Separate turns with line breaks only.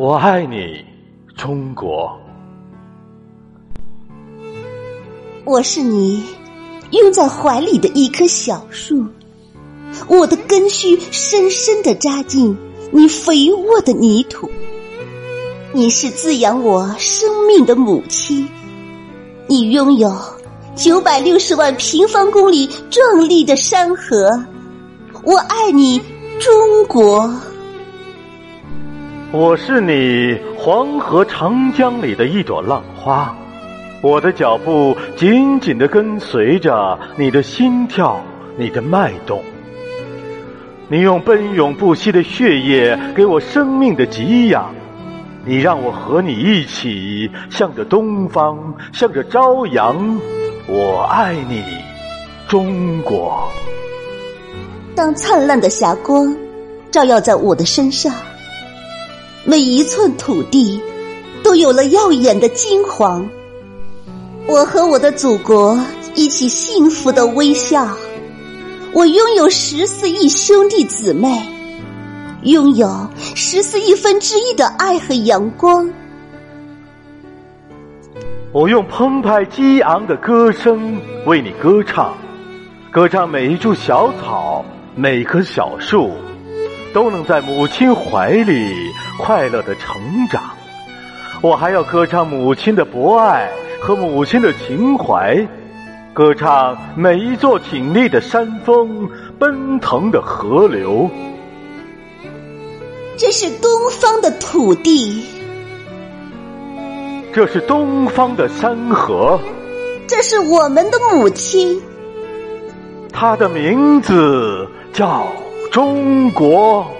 我爱你，中国。
我是你拥在怀里的一棵小树，我的根须深深的扎进你肥沃的泥土。你是滋养我生命的母亲，你拥有九百六十万平方公里壮丽的山河。我爱你，中国。
我是你黄河长江里的一朵浪花，我的脚步紧紧的跟随着你的心跳，你的脉动。你用奔涌不息的血液给我生命的给养，你让我和你一起向着东方，向着朝阳。我爱你，中国。
当灿烂的霞光照耀在我的身上。每一寸土地都有了耀眼的金黄。我和我的祖国一起幸福的微笑。我拥有十四亿兄弟姊妹，拥有十四亿分之一的爱和阳光。
我用澎湃激昂的歌声为你歌唱，歌唱每一株小草，每棵小树。都能在母亲怀里快乐的成长。我还要歌唱母亲的博爱和母亲的情怀，歌唱每一座挺立的山峰、奔腾的河流。
这是东方的土地，
这是东方的山河，
这是我们的母亲，
她的名字叫。中国。